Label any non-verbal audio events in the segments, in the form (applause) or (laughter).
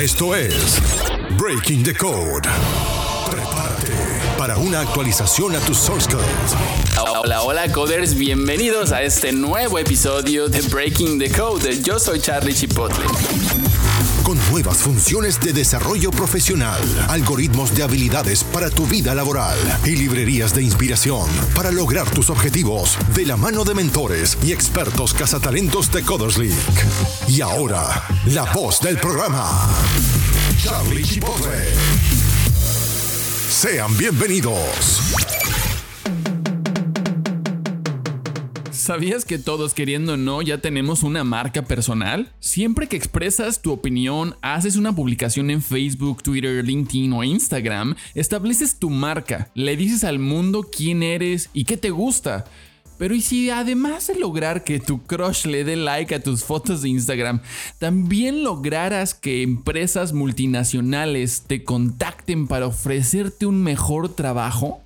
Esto es Breaking the Code. Prepárate para una actualización a tus source code. Hola, hola coders, bienvenidos a este nuevo episodio de Breaking the Code. Yo soy Charlie Chipotle. Con nuevas funciones de desarrollo profesional, algoritmos de habilidades para tu vida laboral y librerías de inspiración para lograr tus objetivos de la mano de mentores y expertos cazatalentos de Coders League. Y ahora, la voz del programa, Charlie Chipotle. Sean bienvenidos. ¿Sabías que todos queriendo o no ya tenemos una marca personal? Siempre que expresas tu opinión, haces una publicación en Facebook, Twitter, LinkedIn o Instagram, estableces tu marca, le dices al mundo quién eres y qué te gusta. Pero y si además de lograr que tu crush le dé like a tus fotos de Instagram, también lograras que empresas multinacionales te contacten para ofrecerte un mejor trabajo?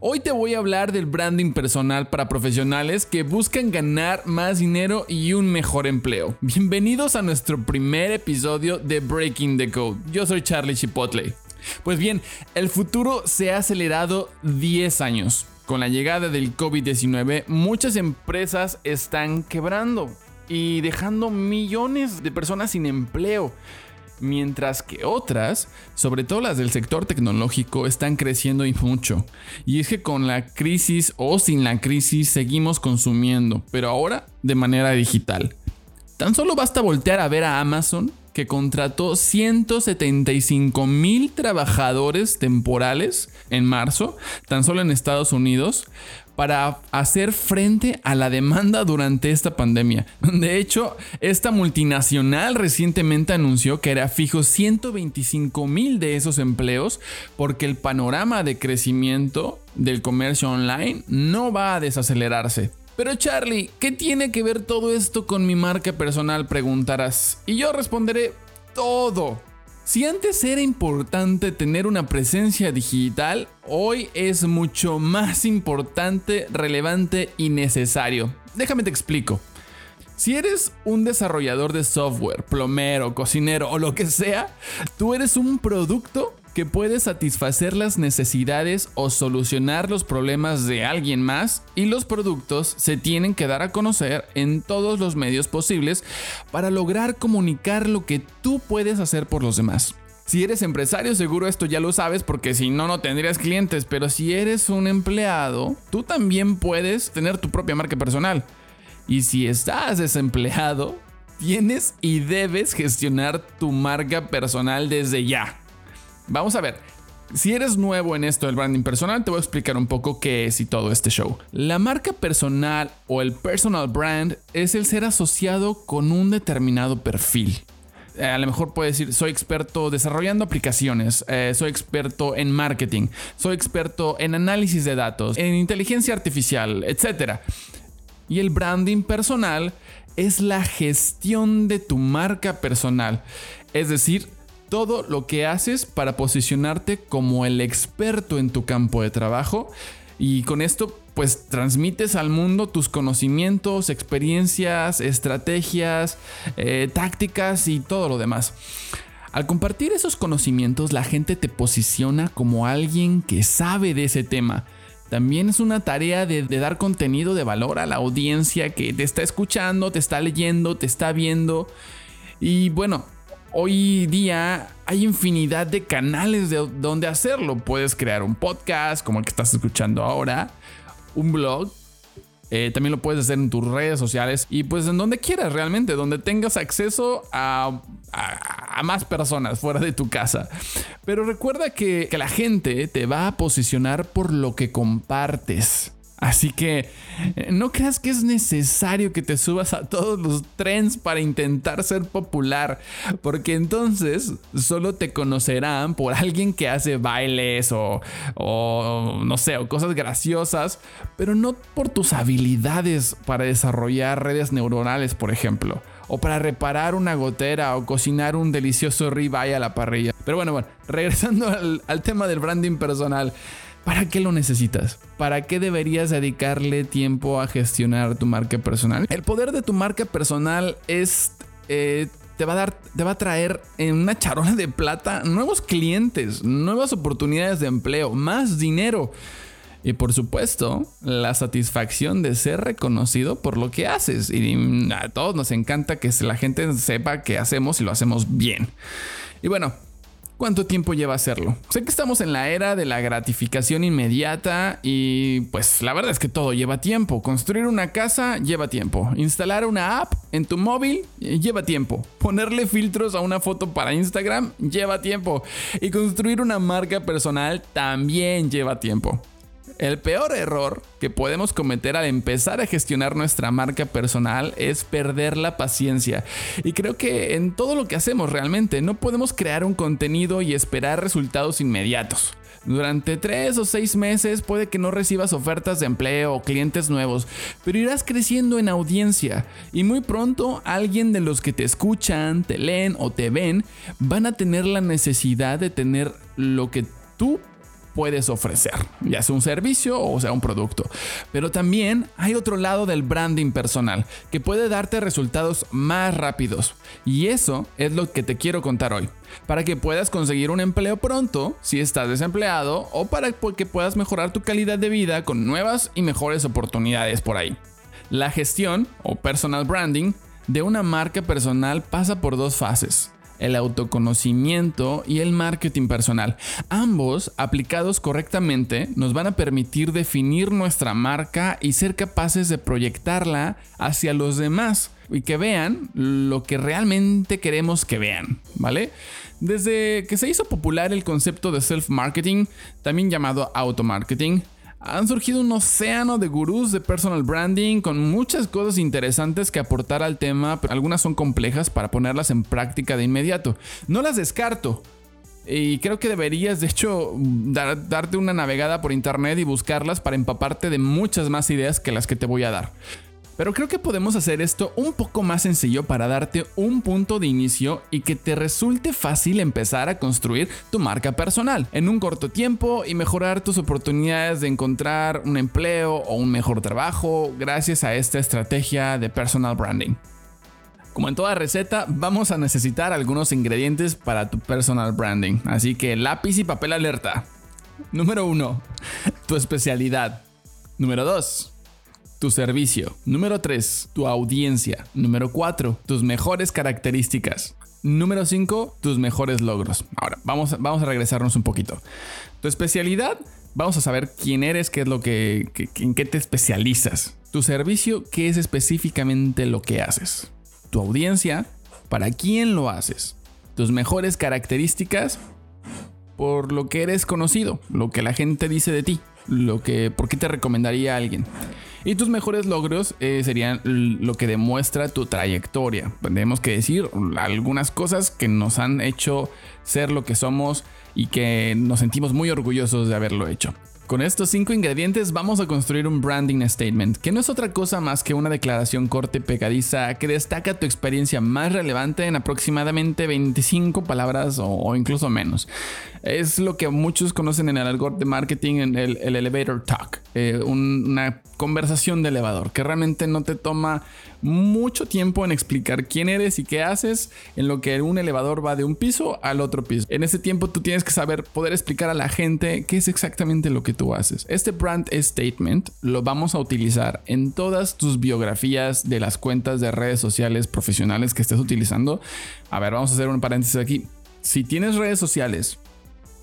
Hoy te voy a hablar del branding personal para profesionales que buscan ganar más dinero y un mejor empleo. Bienvenidos a nuestro primer episodio de Breaking the Code. Yo soy Charlie Chipotle. Pues bien, el futuro se ha acelerado 10 años. Con la llegada del COVID-19, muchas empresas están quebrando y dejando millones de personas sin empleo mientras que otras, sobre todo las del sector tecnológico, están creciendo y mucho. Y es que con la crisis o sin la crisis seguimos consumiendo, pero ahora de manera digital. Tan solo basta voltear a ver a Amazon, que contrató 175 mil trabajadores temporales en marzo, tan solo en Estados Unidos, para hacer frente a la demanda durante esta pandemia. (laughs) De hecho, esta multinacional recientemente anunció que era fijo 125 mil de esos empleos porque el panorama de crecimiento del comercio online no va a desacelerarse. Pero Charlie, ¿qué tiene que ver todo esto con mi marca personal? Preguntarás. Y yo responderé todo. Si antes era importante tener una presencia digital, hoy es mucho más importante, relevante y necesario. Déjame te explico. Si eres un desarrollador de software, plomero, cocinero o lo que sea, tú eres un producto que puede satisfacer las necesidades o solucionar los problemas de alguien más y los productos se tienen que dar a conocer en todos los medios posibles para lograr comunicar lo que tú puedes hacer por los demás. Si eres empresario, seguro esto ya lo sabes porque si no, no tendrías clientes, pero si eres un empleado, tú también puedes tener tu propia marca personal. Y si estás desempleado, tienes y debes gestionar tu marca personal desde ya. Vamos a ver. Si eres nuevo en esto del branding personal, te voy a explicar un poco qué es y todo este show. La marca personal o el personal brand es el ser asociado con un determinado perfil. Eh, a lo mejor puedes decir, soy experto desarrollando aplicaciones, eh, soy experto en marketing, soy experto en análisis de datos, en inteligencia artificial, etc. Y el branding personal es la gestión de tu marca personal. Es decir, todo lo que haces para posicionarte como el experto en tu campo de trabajo y con esto pues transmites al mundo tus conocimientos, experiencias, estrategias, eh, tácticas y todo lo demás. Al compartir esos conocimientos la gente te posiciona como alguien que sabe de ese tema. También es una tarea de, de dar contenido de valor a la audiencia que te está escuchando, te está leyendo, te está viendo. Y bueno, Hoy día hay infinidad de canales de donde hacerlo. Puedes crear un podcast como el que estás escuchando ahora, un blog. Eh, también lo puedes hacer en tus redes sociales y pues en donde quieras realmente, donde tengas acceso a, más personas fuera de tu casa. Pero recuerda que, que la gente te va a posicionar por lo que compartes. Así que eh, no creas que es necesario que te subas a todos los trends para intentar ser popular, porque entonces solo te conocerán por alguien que hace bailes o, no sé, o cosas graciosas, pero no por tus habilidades para desarrollar redes neuronales, por ejemplo, o para reparar una gotera o cocinar un delicioso ribeye a la parrilla. Pero bueno, bueno, regresando al tema del branding personal. ¿Para qué lo necesitas? ¿Para qué deberías dedicarle tiempo a gestionar tu marca personal? El poder de tu marca personal es eh, te va a dar, te va a traer en una charola de plata nuevos clientes, nuevas oportunidades de empleo, más dinero. Y por supuesto, la satisfacción de ser reconocido por lo que haces. Y a todos nos encanta que la gente sepa que hacemos y lo hacemos bien. Y bueno, ¿Cuánto tiempo lleva hacerlo? Sé que estamos en la era de la gratificación inmediata y pues la verdad es que todo lleva tiempo. Construir una casa lleva tiempo. Instalar una app en tu móvil eh, lleva tiempo. Ponerle filtros a una foto para Instagram lleva tiempo. Y construir una marca personal también lleva tiempo. El peor error que podemos cometer al empezar a gestionar nuestra marca personal es perder la paciencia. Y creo que en todo lo que hacemos realmente no podemos crear un contenido y esperar resultados inmediatos. Durante tres o seis meses puede que no recibas ofertas de empleo o clientes nuevos, pero irás creciendo en audiencia y muy pronto alguien de los que te escuchan, te leen o te ven van a tener la necesidad de tener lo que tú puedes ofrecer, ya sea un servicio o sea un producto. Pero también hay otro lado del branding personal que puede darte resultados más rápidos. Y eso es lo que te quiero contar hoy. Para que puedas conseguir un empleo pronto si estás desempleado o para que puedas mejorar tu calidad de vida con nuevas y mejores oportunidades por ahí. La gestión o personal branding de una marca personal pasa por dos fases el autoconocimiento y el marketing personal. Ambos, aplicados correctamente, nos van a permitir definir nuestra marca y ser capaces de proyectarla hacia los demás y que vean lo que realmente queremos que vean, ¿vale? Desde que se hizo popular el concepto de self-marketing, también llamado auto-marketing, han surgido un océano de gurús de personal branding con muchas cosas interesantes que aportar al tema, pero algunas son complejas para ponerlas en práctica de inmediato. No las descarto. Y creo que deberías, de hecho, darte una navegada por internet y buscarlas para empaparte de muchas más ideas que las que te voy a dar. Pero creo que podemos hacer esto un poco más sencillo para darte un punto de inicio y que te resulte fácil empezar a construir tu marca personal en un corto tiempo y mejorar tus oportunidades de encontrar un empleo o un mejor trabajo gracias a esta estrategia de personal branding. Como en toda receta, vamos a necesitar algunos ingredientes para tu personal branding, así que lápiz y papel alerta. Número 1. Tu especialidad. Número 2 tu servicio. Número 3, tu audiencia. Número 4, tus mejores características. Número 5, tus mejores logros. Ahora, vamos, vamos a regresarnos un poquito. Tu especialidad, vamos a saber quién eres, qué es lo que, en qué te especializas. Tu servicio, qué es específicamente lo que haces. Tu audiencia, para quién lo haces. Tus mejores características, por lo que eres conocido, lo que la gente dice de ti, lo que, por qué te recomendaría a alguien. Y tus mejores logros eh, serían lo que demuestra tu trayectoria. Tenemos que decir algunas cosas que nos han hecho ser lo que somos y que nos sentimos muy orgullosos de haberlo hecho. Con estos cinco ingredientes vamos a construir un branding statement, que no es otra cosa más que una declaración corte pegadiza que destaca tu experiencia más relevante en aproximadamente 25 palabras o, incluso menos. Es lo que muchos conocen en el algoritmo de marketing, en el, elevator talk, eh, una conversación de elevador, que realmente no te toma mucho tiempo en explicar quién eres y qué haces, en lo que un elevador va de un piso al otro piso. En ese tiempo tú tienes que saber poder explicar a la gente qué es exactamente lo que tú haces. Este brand statement lo vamos a utilizar en todas tus biografías de las cuentas de redes sociales profesionales que estés utilizando. A ver, vamos a hacer un paréntesis aquí. Si tienes redes sociales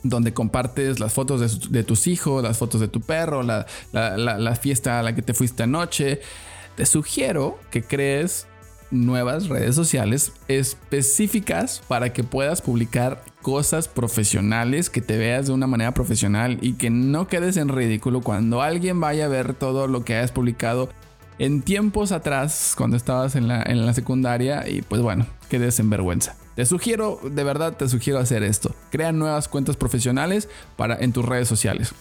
donde compartes las fotos de, tus hijos, las fotos de tu perro, la, la, fiesta a la que te fuiste anoche. Te sugiero que crees nuevas redes sociales específicas para que puedas publicar cosas profesionales, que te veas de una manera profesional y que no quedes en ridículo cuando alguien vaya a ver todo lo que hayas publicado en tiempos atrás, cuando estabas en la, en la secundaria y pues bueno, quedes en vergüenza. Te sugiero, de verdad te sugiero hacer esto. Crea nuevas cuentas profesionales para, en tus redes sociales.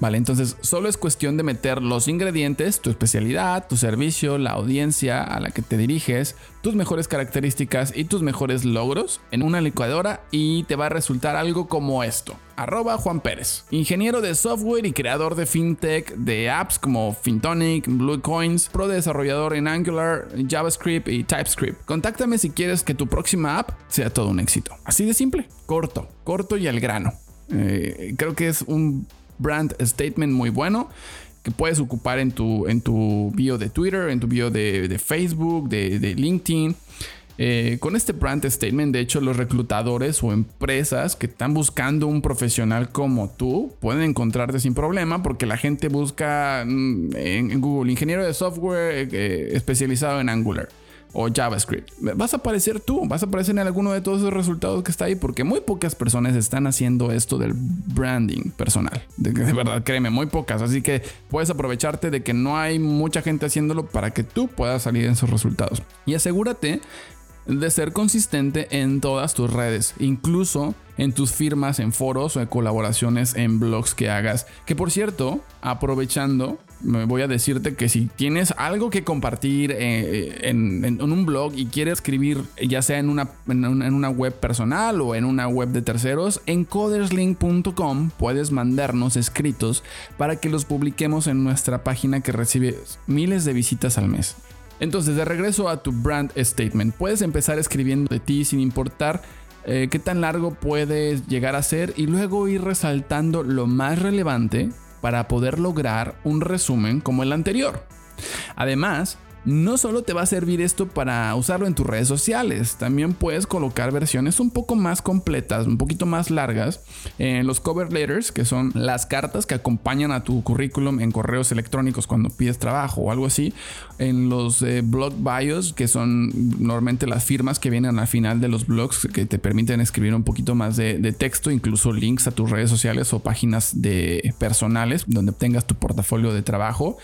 Vale, entonces solo es cuestión de meter los ingredientes, tu especialidad, tu servicio, la audiencia a la que te diriges, tus mejores características y tus mejores logros en una licuadora y te va a resultar algo como esto. Arroba Juan Pérez, ingeniero de software y creador de fintech de apps como Fintonic, Bluecoins, pro desarrollador en Angular, JavaScript y TypeScript. Contáctame si quieres que tu próxima app sea todo un éxito. Así de simple, corto, corto y al grano. Eh, creo que es un brand statement muy bueno que puedes ocupar en tu, en tu bio de Twitter, en tu bio de, Facebook, de, LinkedIn. Eh, con este brand statement, de hecho, los reclutadores o empresas que están buscando un profesional como tú pueden encontrarte sin problema porque la gente busca mm, en, Google ingeniero de software eh, especializado en Angular o JavaScript. Vas a aparecer tú, vas a aparecer en alguno de todos esos resultados que está ahí, porque muy pocas personas están haciendo esto del branding personal. De, verdad, créeme, muy pocas. Así que puedes aprovecharte de que no hay mucha gente haciéndolo para que tú puedas salir en esos resultados. Y asegúrate de ser consistente en todas tus redes, incluso en tus firmas, en foros o en colaboraciones en blogs que hagas. Que por cierto, aprovechando, voy a decirte que si tienes algo que compartir eh, en, un blog y quieres escribir ya sea en una, en una web personal o en una web de terceros, en coderslink.com puedes mandarnos escritos para que los publiquemos en nuestra página que recibe miles de visitas al mes. Entonces, de regreso a tu brand statement, puedes empezar escribiendo de ti sin importar eh, qué tan largo puedes llegar a ser y luego ir resaltando lo más relevante para poder lograr un resumen como el anterior. Además, no solo te va a servir esto para usarlo en tus redes sociales, también puedes colocar versiones un poco más completas, un poquito más largas en los cover letters, que son las cartas que acompañan a tu currículum en correos electrónicos cuando pides trabajo o algo así, en los eh, blog bios, que son normalmente las firmas que vienen al final de los blogs que te permiten escribir un poquito más de, de texto, incluso links a tus redes sociales o páginas de personales donde tengas tu portafolio de trabajo.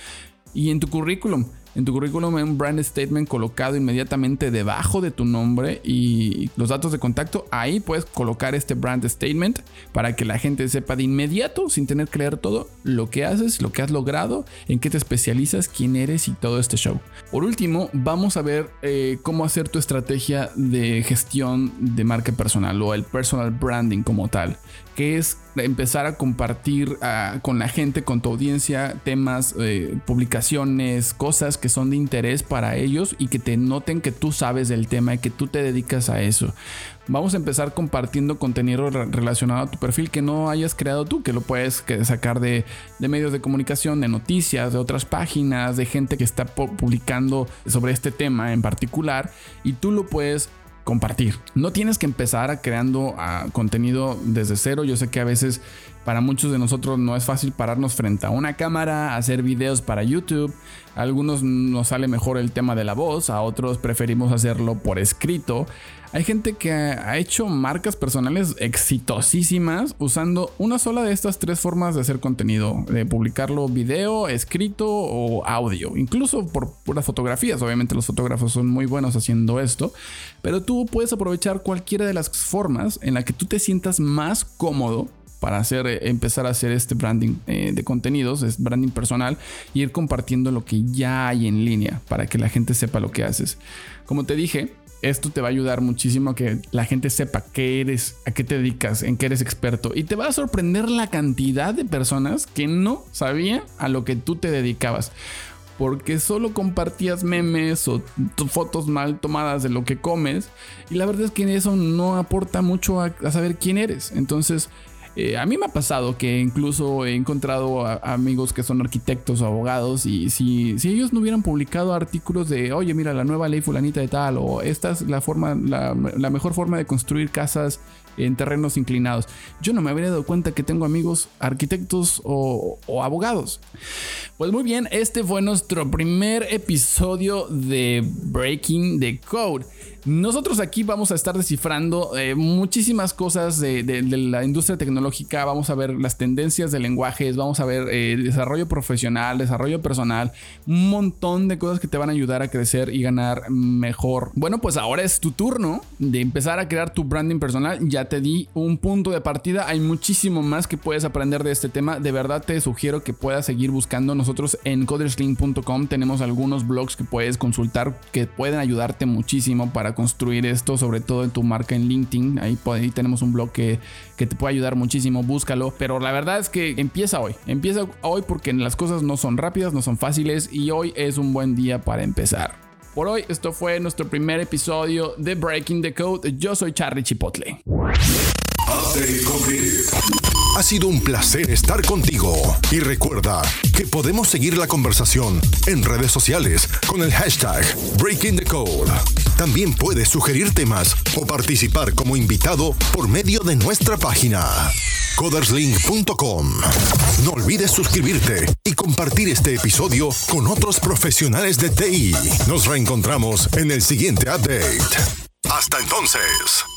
Y en tu currículum en tu currículum un brand statement colocado inmediatamente debajo de tu nombre y los datos de contacto. Ahí puedes colocar este brand statement para que la gente sepa de inmediato, sin tener que leer todo, lo que haces, lo que has logrado, en qué te especializas, quién eres y todo este show. Por último, vamos a ver eh, cómo hacer tu estrategia de gestión de marca personal o el personal branding como tal que es empezar a compartir ah, con la gente, con tu audiencia, temas, eh, publicaciones, cosas que son de interés para ellos y que te noten que tú sabes del tema y que tú te dedicas a eso. Vamos a empezar compartiendo contenido relacionado a tu perfil que no hayas creado tú, que lo puedes sacar de, de medios de comunicación, de noticias, de otras páginas, de gente que está publicando sobre este tema en particular y tú lo puedes compartir. No tienes que empezar creando ah, contenido desde cero. Yo sé que a veces para muchos de nosotros no es fácil pararnos frente a una cámara, hacer videos para YouTube. A algunos nos sale mejor el tema de la voz, a otros preferimos hacerlo por escrito. Hay gente que ha hecho marcas personales exitosísimas usando una sola de estas tres formas de hacer contenido, de publicarlo video, escrito o audio, incluso por puras fotografías. Obviamente los fotógrafos son muy buenos haciendo esto, pero tú puedes aprovechar cualquiera de las formas en la que tú te sientas más cómodo para hacer, eh, empezar a hacer este branding eh, de contenidos, es branding personal, y ir compartiendo lo que ya hay en línea para que la gente sepa lo que haces. Como te dije, esto te va a ayudar muchísimo a que la gente sepa qué eres, a qué te dedicas, en qué eres experto. Y te va a sorprender la cantidad de personas que no sabían a lo que tú te dedicabas. Porque solo compartías memes o fotos mal tomadas de lo que comes. Y la verdad es que eso no aporta mucho a, a saber quién eres. Entonces, eh, a mí me ha pasado que incluso he encontrado amigos que son arquitectos o abogados y si, si, ellos no hubieran publicado artículos de, oye, mira, la nueva ley fulanita de tal, o esta es la forma, la, mejor forma de construir casas en terrenos inclinados. Yo no me habría dado cuenta que tengo amigos arquitectos o, abogados. Pues muy bien, este fue nuestro primer episodio de Breaking the Code. Nosotros aquí vamos a estar descifrando eh, muchísimas cosas de, la industria tecnológica, vamos a ver las tendencias de lenguajes, vamos a ver eh, desarrollo profesional, desarrollo personal, un montón de cosas que te van a ayudar a crecer y ganar mejor. Bueno, pues ahora es tu turno de empezar a crear tu branding personal. Ya te di un punto de partida, hay muchísimo más que puedes aprender de este tema. De verdad te sugiero que puedas seguir buscando. Nosotros en codersling.com tenemos algunos blogs que puedes consultar que pueden ayudarte muchísimo para construir esto, sobre todo en tu marca en LinkedIn. Ahí, ahí tenemos un blog que, que te puede ayudar muchísimo, búscalo. Pero la verdad es que empieza hoy, empieza hoy porque las cosas no son rápidas, no son fáciles y hoy es un buen día para empezar. Por hoy, esto fue nuestro primer episodio de Breaking the Code. Yo soy Charlie Chipotle. Ha sido un placer estar contigo y recuerda que podemos seguir la conversación en redes sociales con el hashtag Breaking the Code. También puedes sugerir temas o participar como invitado por medio de nuestra página coderslink.com. No olvides suscribirte y compartir este episodio con otros profesionales de TI. Nos reencontramos en el siguiente update. Hasta entonces.